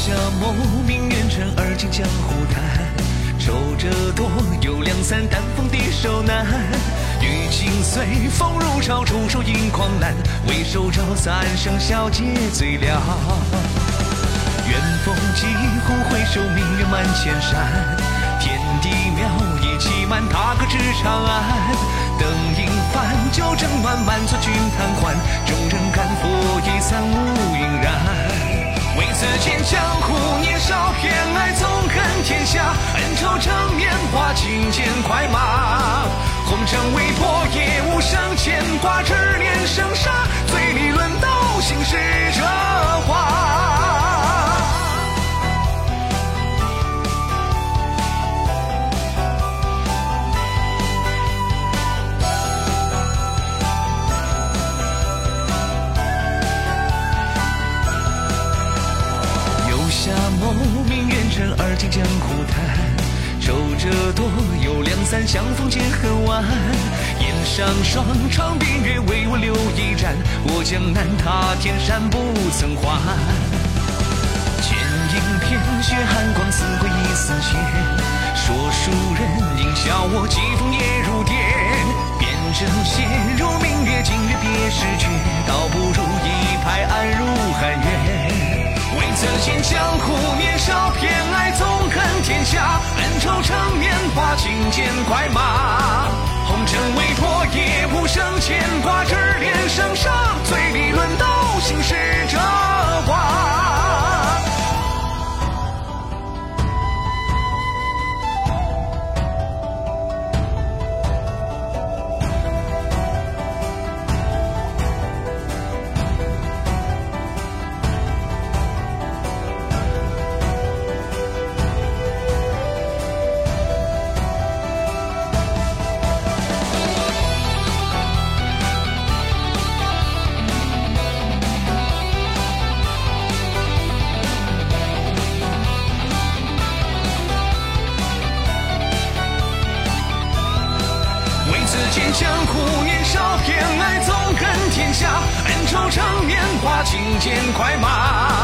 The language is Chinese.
下马明月城，而今江湖叹。仇者多，有两三，但逢敌手难。雨尽碎，风如潮，出手引狂澜。为首招，三声笑，皆醉了。远风急，忽回首，明月满千山。天地渺，一骑满，踏歌至长安。灯影繁，酒正暖，满座君贪欢。众人看，拂衣三五云然。恩仇成面化，金剑快马。红尘未破也无声牵挂，执念生杀，醉里论刀行使这话。而今江湖叹，愁者多，有两三相逢皆恨晚。檐上霜，窗边月，为我留一盏。我江南，踏天山，不曾还。剑影片，血寒光，似鬼亦似仙。说书人应笑我，疾风也如电。辨真邪，如明月，今月别时绝，倒不如一拍案入寒渊。为此间江湖年少偏爱纵天下，恩仇成年华，轻剑快马。红尘未破也不生牵挂，江湖年少偏爱纵横天下，恩仇趁年华，轻剑快马。